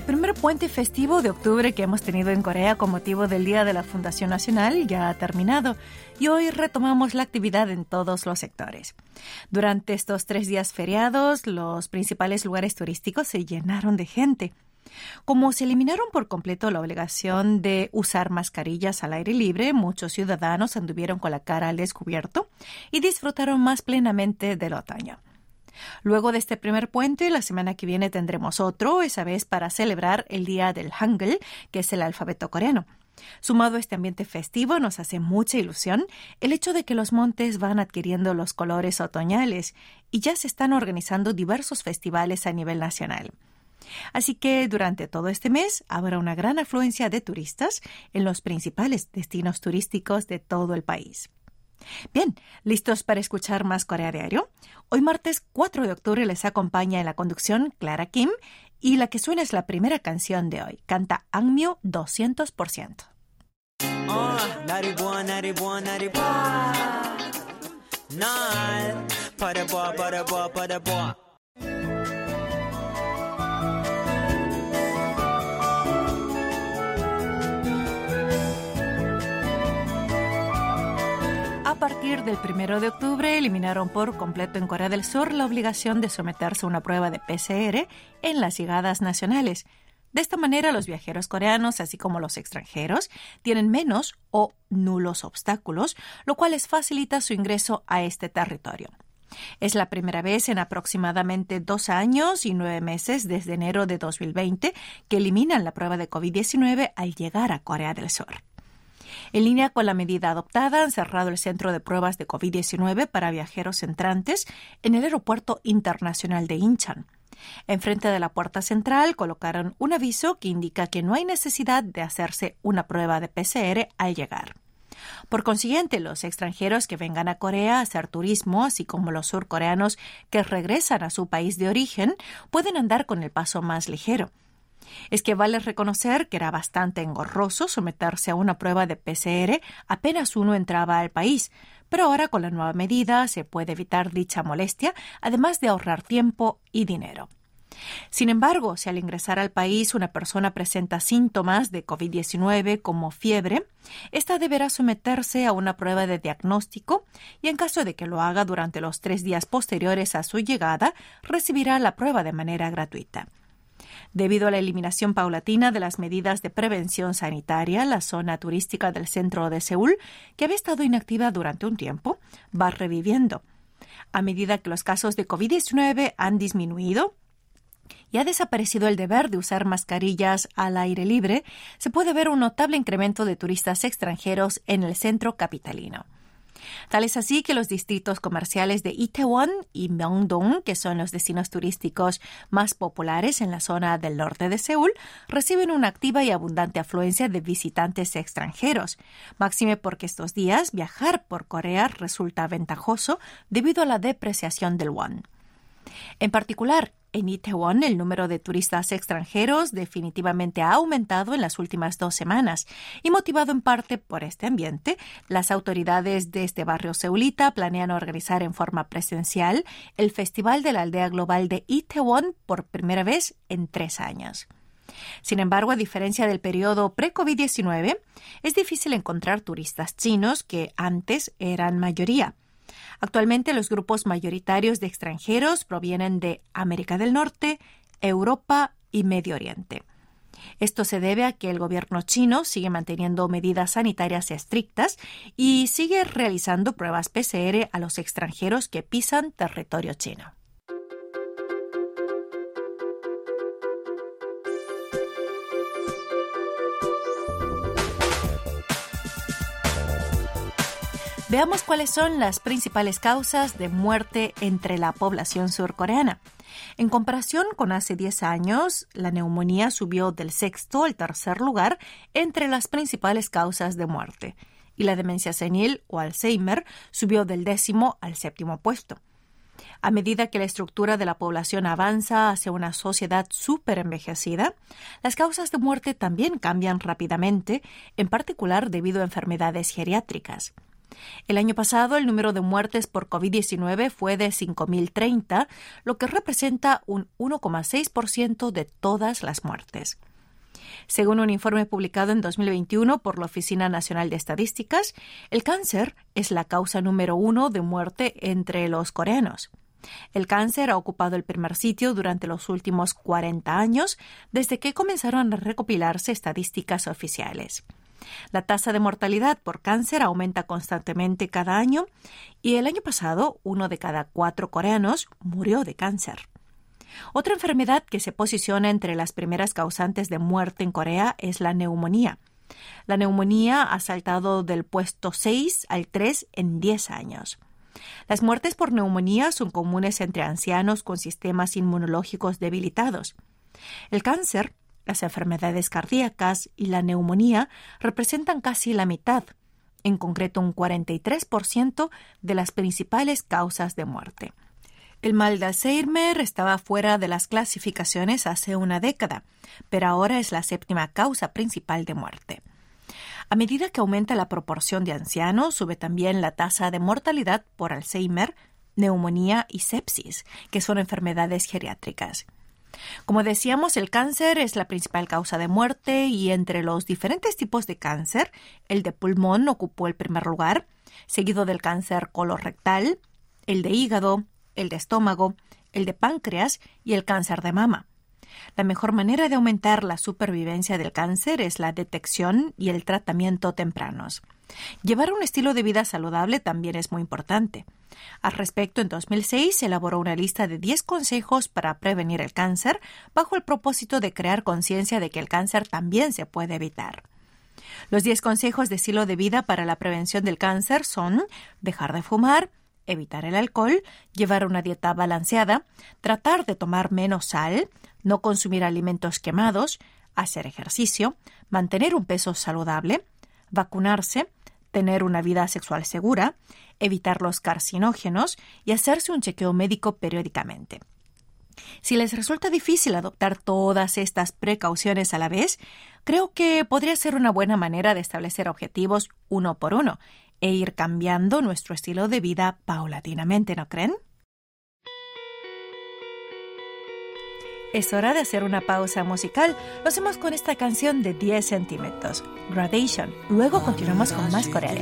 El primer puente festivo de octubre que hemos tenido en Corea con motivo del Día de la Fundación Nacional ya ha terminado y hoy retomamos la actividad en todos los sectores. Durante estos tres días feriados, los principales lugares turísticos se llenaron de gente. Como se eliminaron por completo la obligación de usar mascarillas al aire libre, muchos ciudadanos anduvieron con la cara al descubierto y disfrutaron más plenamente del otoño. Luego de este primer puente, la semana que viene tendremos otro, esa vez para celebrar el Día del Hangul, que es el alfabeto coreano. Sumado a este ambiente festivo, nos hace mucha ilusión el hecho de que los montes van adquiriendo los colores otoñales y ya se están organizando diversos festivales a nivel nacional. Así que durante todo este mes habrá una gran afluencia de turistas en los principales destinos turísticos de todo el país. Bien, ¿listos para escuchar más Corea Diario? Hoy martes 4 de octubre les acompaña en la conducción Clara Kim y la que suena es la primera canción de hoy. Canta Angmyo 200%. A partir del 1 de octubre eliminaron por completo en Corea del Sur la obligación de someterse a una prueba de PCR en las llegadas nacionales. De esta manera, los viajeros coreanos, así como los extranjeros, tienen menos o nulos obstáculos, lo cual les facilita su ingreso a este territorio. Es la primera vez en aproximadamente dos años y nueve meses desde enero de 2020 que eliminan la prueba de COVID-19 al llegar a Corea del Sur. En línea con la medida adoptada, han cerrado el centro de pruebas de COVID-19 para viajeros entrantes en el Aeropuerto Internacional de Incheon. Enfrente de la puerta central colocaron un aviso que indica que no hay necesidad de hacerse una prueba de PCR al llegar. Por consiguiente, los extranjeros que vengan a Corea a hacer turismo, así como los surcoreanos que regresan a su país de origen, pueden andar con el paso más ligero. Es que vale reconocer que era bastante engorroso someterse a una prueba de PCR apenas uno entraba al país, pero ahora con la nueva medida se puede evitar dicha molestia, además de ahorrar tiempo y dinero. Sin embargo, si al ingresar al país una persona presenta síntomas de COVID-19 como fiebre, ésta deberá someterse a una prueba de diagnóstico y en caso de que lo haga durante los tres días posteriores a su llegada, recibirá la prueba de manera gratuita. Debido a la eliminación paulatina de las medidas de prevención sanitaria, la zona turística del centro de Seúl, que había estado inactiva durante un tiempo, va reviviendo. A medida que los casos de COVID-19 han disminuido, y ha desaparecido el deber de usar mascarillas al aire libre, se puede ver un notable incremento de turistas extranjeros en el centro capitalino. Tal es así que los distritos comerciales de Itaewon y Myeongdong, que son los destinos turísticos más populares en la zona del norte de Seúl, reciben una activa y abundante afluencia de visitantes extranjeros. Máxime porque estos días viajar por Corea resulta ventajoso debido a la depreciación del won. En particular, en Itaewon, el número de turistas extranjeros definitivamente ha aumentado en las últimas dos semanas y motivado en parte por este ambiente, las autoridades de este barrio seulita planean organizar en forma presencial el Festival de la Aldea Global de Itaewon por primera vez en tres años. Sin embargo, a diferencia del periodo pre-COVID-19, es difícil encontrar turistas chinos que antes eran mayoría. Actualmente los grupos mayoritarios de extranjeros provienen de América del Norte, Europa y Medio Oriente. Esto se debe a que el gobierno chino sigue manteniendo medidas sanitarias estrictas y sigue realizando pruebas PCR a los extranjeros que pisan territorio chino. Veamos cuáles son las principales causas de muerte entre la población surcoreana. En comparación con hace 10 años, la neumonía subió del sexto al tercer lugar entre las principales causas de muerte, y la demencia senil o Alzheimer subió del décimo al séptimo puesto. A medida que la estructura de la población avanza hacia una sociedad súper envejecida, las causas de muerte también cambian rápidamente, en particular debido a enfermedades geriátricas. El año pasado el número de muertes por COVID-19 fue de 5.030, lo que representa un 1,6% de todas las muertes. Según un informe publicado en 2021 por la Oficina Nacional de Estadísticas, el cáncer es la causa número uno de muerte entre los coreanos. El cáncer ha ocupado el primer sitio durante los últimos 40 años, desde que comenzaron a recopilarse estadísticas oficiales. La tasa de mortalidad por cáncer aumenta constantemente cada año y el año pasado uno de cada cuatro coreanos murió de cáncer. Otra enfermedad que se posiciona entre las primeras causantes de muerte en Corea es la neumonía. La neumonía ha saltado del puesto 6 al 3 en 10 años. Las muertes por neumonía son comunes entre ancianos con sistemas inmunológicos debilitados. El cáncer las enfermedades cardíacas y la neumonía representan casi la mitad, en concreto un 43% de las principales causas de muerte. El mal de Alzheimer estaba fuera de las clasificaciones hace una década, pero ahora es la séptima causa principal de muerte. A medida que aumenta la proporción de ancianos, sube también la tasa de mortalidad por Alzheimer, neumonía y sepsis, que son enfermedades geriátricas. Como decíamos, el cáncer es la principal causa de muerte y entre los diferentes tipos de cáncer, el de pulmón ocupó el primer lugar, seguido del cáncer colorectal, el de hígado, el de estómago, el de páncreas y el cáncer de mama. La mejor manera de aumentar la supervivencia del cáncer es la detección y el tratamiento tempranos. Llevar un estilo de vida saludable también es muy importante. Al respecto, en 2006 se elaboró una lista de 10 consejos para prevenir el cáncer bajo el propósito de crear conciencia de que el cáncer también se puede evitar. Los 10 consejos de estilo de vida para la prevención del cáncer son dejar de fumar, evitar el alcohol, llevar una dieta balanceada, tratar de tomar menos sal, no consumir alimentos quemados, hacer ejercicio, mantener un peso saludable, vacunarse, tener una vida sexual segura, evitar los carcinógenos y hacerse un chequeo médico periódicamente. Si les resulta difícil adoptar todas estas precauciones a la vez, creo que podría ser una buena manera de establecer objetivos uno por uno e ir cambiando nuestro estilo de vida paulatinamente, ¿no creen? Es hora de hacer una pausa musical. Lo hacemos con esta canción de 10 centímetros, Gradation. Luego continuamos con más Corea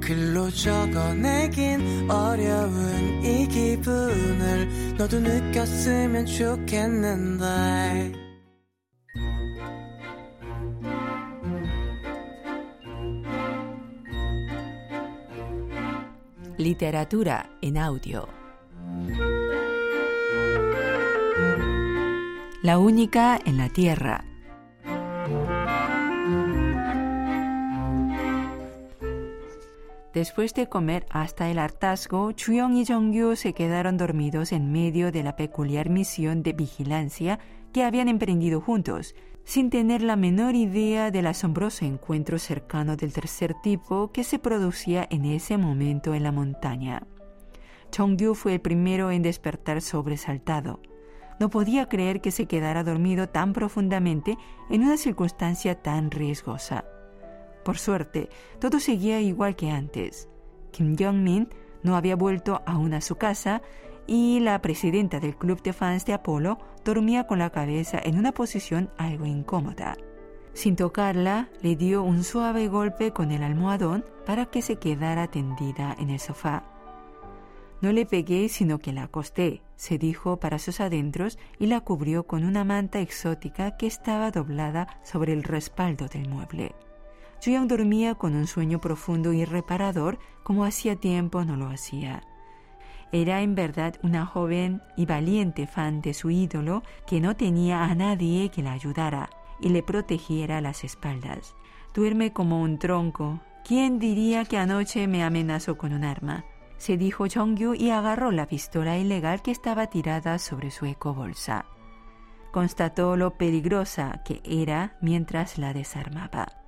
글로 적어내긴 어려운 이 기분을 너도 느꼈으면 좋겠는데 Literatura en audio. La única en la Tierra. Después de comer hasta el hartazgo, Chuyong y Jongyu se quedaron dormidos en medio de la peculiar misión de vigilancia que habían emprendido juntos sin tener la menor idea del asombroso encuentro cercano del tercer tipo que se producía en ese momento en la montaña. Chongyu fue el primero en despertar sobresaltado. No podía creer que se quedara dormido tan profundamente en una circunstancia tan riesgosa. Por suerte, todo seguía igual que antes. Kim Jong-min no había vuelto aún a su casa y la presidenta del club de fans de Apolo dormía con la cabeza en una posición algo incómoda. Sin tocarla, le dio un suave golpe con el almohadón para que se quedara tendida en el sofá. No le pegué, sino que la acosté, se dijo para sus adentros y la cubrió con una manta exótica que estaba doblada sobre el respaldo del mueble. Juyang dormía con un sueño profundo y reparador como hacía tiempo no lo hacía. Era en verdad una joven y valiente fan de su ídolo que no tenía a nadie que la ayudara y le protegiera las espaldas. Duerme como un tronco. ¿Quién diría que anoche me amenazó con un arma? se dijo Jongyu y agarró la pistola ilegal que estaba tirada sobre su ecobolsa. Constató lo peligrosa que era mientras la desarmaba.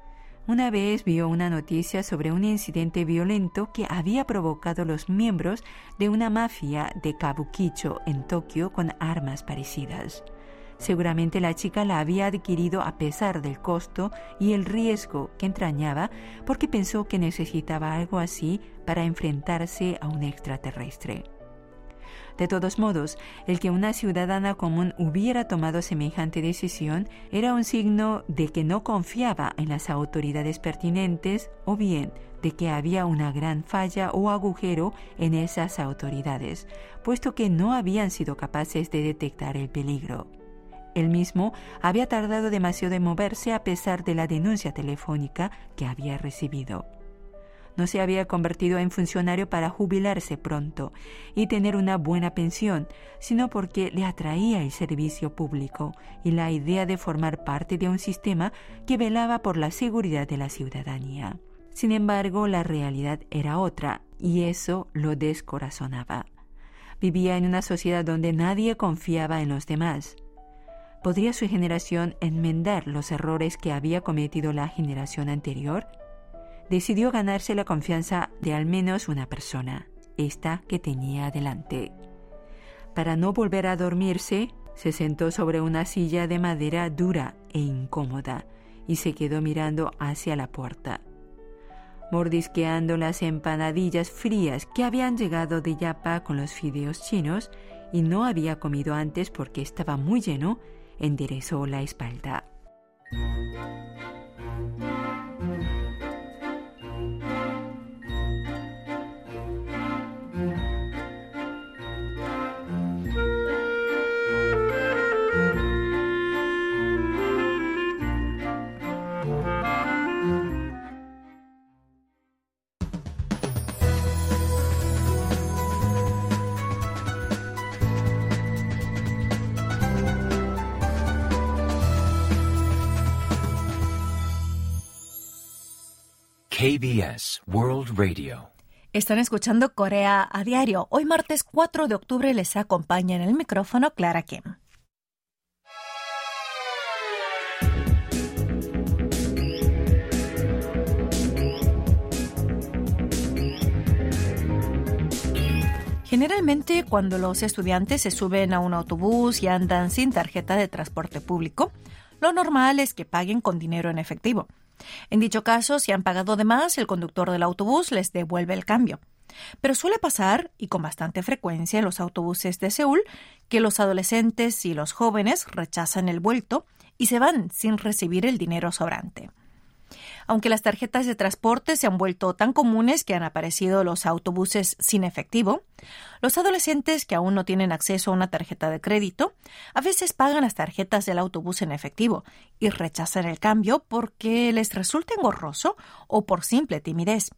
Una vez vio una noticia sobre un incidente violento que había provocado los miembros de una mafia de Kabukicho en Tokio con armas parecidas. Seguramente la chica la había adquirido a pesar del costo y el riesgo que entrañaba porque pensó que necesitaba algo así para enfrentarse a un extraterrestre. De todos modos, el que una ciudadana común hubiera tomado semejante decisión era un signo de que no confiaba en las autoridades pertinentes o bien de que había una gran falla o agujero en esas autoridades, puesto que no habían sido capaces de detectar el peligro. Él mismo había tardado demasiado en moverse a pesar de la denuncia telefónica que había recibido no se había convertido en funcionario para jubilarse pronto y tener una buena pensión, sino porque le atraía el servicio público y la idea de formar parte de un sistema que velaba por la seguridad de la ciudadanía. Sin embargo, la realidad era otra y eso lo descorazonaba. Vivía en una sociedad donde nadie confiaba en los demás. ¿Podría su generación enmendar los errores que había cometido la generación anterior? Decidió ganarse la confianza de al menos una persona, esta que tenía delante. Para no volver a dormirse, se sentó sobre una silla de madera dura e incómoda y se quedó mirando hacia la puerta, mordisqueando las empanadillas frías que habían llegado de Yapa con los fideos chinos y no había comido antes porque estaba muy lleno, enderezó la espalda. KBS World Radio. Están escuchando Corea a diario. Hoy martes 4 de octubre les acompaña en el micrófono Clara Kim. Generalmente cuando los estudiantes se suben a un autobús y andan sin tarjeta de transporte público, lo normal es que paguen con dinero en efectivo. En dicho caso, si han pagado de más, el conductor del autobús les devuelve el cambio. Pero suele pasar, y con bastante frecuencia en los autobuses de Seúl, que los adolescentes y los jóvenes rechazan el vuelto y se van sin recibir el dinero sobrante. Aunque las tarjetas de transporte se han vuelto tan comunes que han aparecido los autobuses sin efectivo, los adolescentes que aún no tienen acceso a una tarjeta de crédito a veces pagan las tarjetas del autobús en efectivo y rechazan el cambio porque les resulta engorroso o por simple timidez.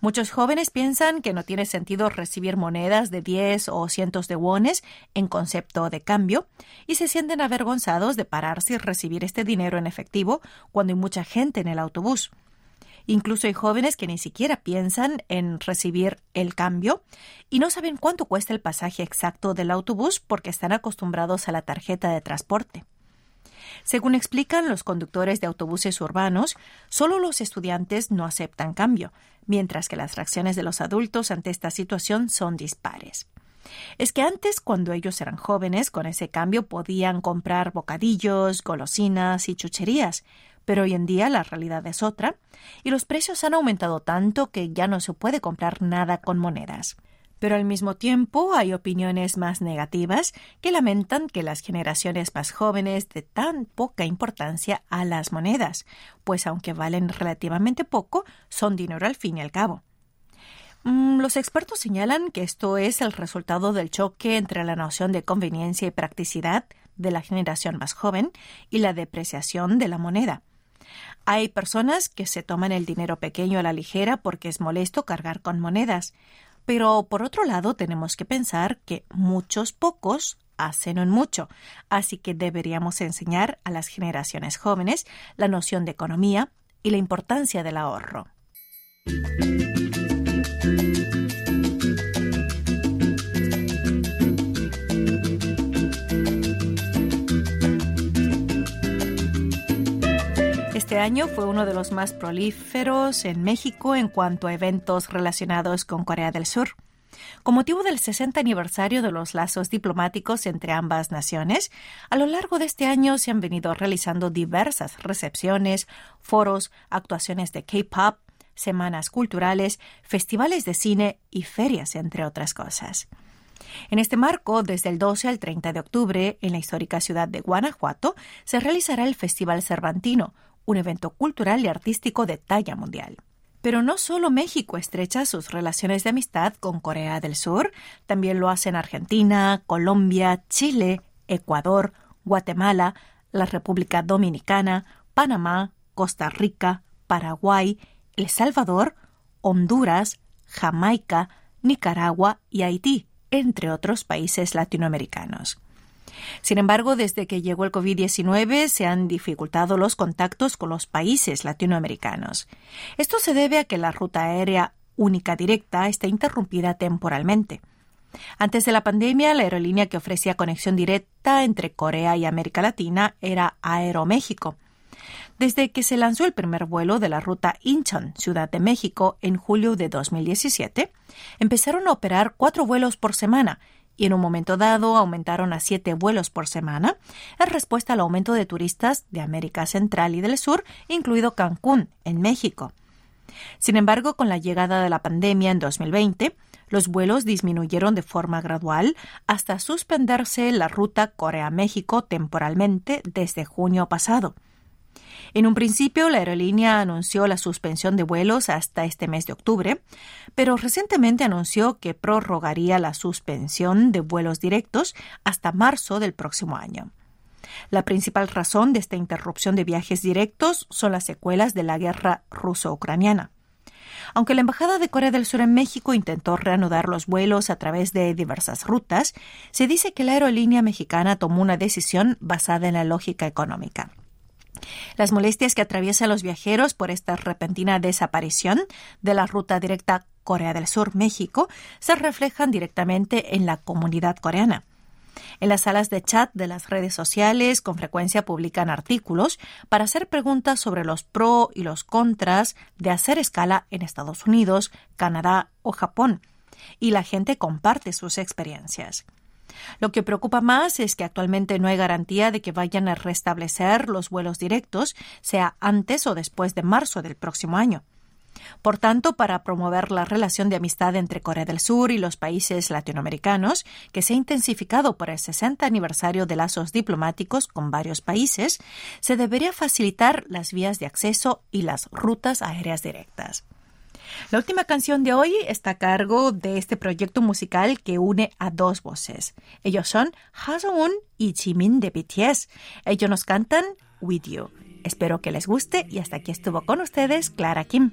Muchos jóvenes piensan que no tiene sentido recibir monedas de 10 o cientos de wones en concepto de cambio y se sienten avergonzados de pararse y recibir este dinero en efectivo cuando hay mucha gente en el autobús. Incluso hay jóvenes que ni siquiera piensan en recibir el cambio y no saben cuánto cuesta el pasaje exacto del autobús porque están acostumbrados a la tarjeta de transporte. Según explican los conductores de autobuses urbanos, solo los estudiantes no aceptan cambio, mientras que las reacciones de los adultos ante esta situación son dispares. Es que antes, cuando ellos eran jóvenes, con ese cambio podían comprar bocadillos, golosinas y chucherías, pero hoy en día la realidad es otra, y los precios han aumentado tanto que ya no se puede comprar nada con monedas. Pero al mismo tiempo hay opiniones más negativas que lamentan que las generaciones más jóvenes de tan poca importancia a las monedas, pues aunque valen relativamente poco, son dinero al fin y al cabo. Mm, los expertos señalan que esto es el resultado del choque entre la noción de conveniencia y practicidad de la generación más joven y la depreciación de la moneda. Hay personas que se toman el dinero pequeño a la ligera porque es molesto cargar con monedas, pero por otro lado tenemos que pensar que muchos pocos hacen un mucho, así que deberíamos enseñar a las generaciones jóvenes la noción de economía y la importancia del ahorro. Este año fue uno de los más prolíferos en México en cuanto a eventos relacionados con Corea del Sur. Con motivo del 60 aniversario de los lazos diplomáticos entre ambas naciones, a lo largo de este año se han venido realizando diversas recepciones, foros, actuaciones de K-pop, semanas culturales, festivales de cine y ferias, entre otras cosas. En este marco, desde el 12 al 30 de octubre, en la histórica ciudad de Guanajuato, se realizará el Festival Cervantino, un evento cultural y artístico de talla mundial. Pero no solo México estrecha sus relaciones de amistad con Corea del Sur, también lo hacen Argentina, Colombia, Chile, Ecuador, Guatemala, la República Dominicana, Panamá, Costa Rica, Paraguay, El Salvador, Honduras, Jamaica, Nicaragua y Haití, entre otros países latinoamericanos. Sin embargo, desde que llegó el COVID-19 se han dificultado los contactos con los países latinoamericanos. Esto se debe a que la ruta aérea única directa está interrumpida temporalmente. Antes de la pandemia, la aerolínea que ofrecía conexión directa entre Corea y América Latina era Aeroméxico. Desde que se lanzó el primer vuelo de la ruta Incheon, Ciudad de México, en julio de 2017, empezaron a operar cuatro vuelos por semana y en un momento dado aumentaron a siete vuelos por semana en respuesta al aumento de turistas de América Central y del Sur, incluido Cancún, en México. Sin embargo, con la llegada de la pandemia en 2020, los vuelos disminuyeron de forma gradual hasta suspenderse la ruta Corea-México temporalmente desde junio pasado. En un principio, la aerolínea anunció la suspensión de vuelos hasta este mes de octubre, pero recientemente anunció que prorrogaría la suspensión de vuelos directos hasta marzo del próximo año. La principal razón de esta interrupción de viajes directos son las secuelas de la guerra ruso-ucraniana. Aunque la Embajada de Corea del Sur en México intentó reanudar los vuelos a través de diversas rutas, se dice que la aerolínea mexicana tomó una decisión basada en la lógica económica. Las molestias que atraviesan los viajeros por esta repentina desaparición de la ruta directa Corea del Sur-México se reflejan directamente en la comunidad coreana. En las salas de chat de las redes sociales con frecuencia publican artículos para hacer preguntas sobre los pro y los contras de hacer escala en Estados Unidos, Canadá o Japón, y la gente comparte sus experiencias. Lo que preocupa más es que actualmente no hay garantía de que vayan a restablecer los vuelos directos, sea antes o después de marzo del próximo año. Por tanto, para promover la relación de amistad entre Corea del Sur y los países latinoamericanos, que se ha intensificado por el 60 aniversario de lazos diplomáticos con varios países, se debería facilitar las vías de acceso y las rutas aéreas directas. La última canción de hoy está a cargo de este proyecto musical que une a dos voces. Ellos son Ha y Jimin de BTS. Ellos nos cantan With You. Espero que les guste y hasta aquí estuvo con ustedes Clara Kim.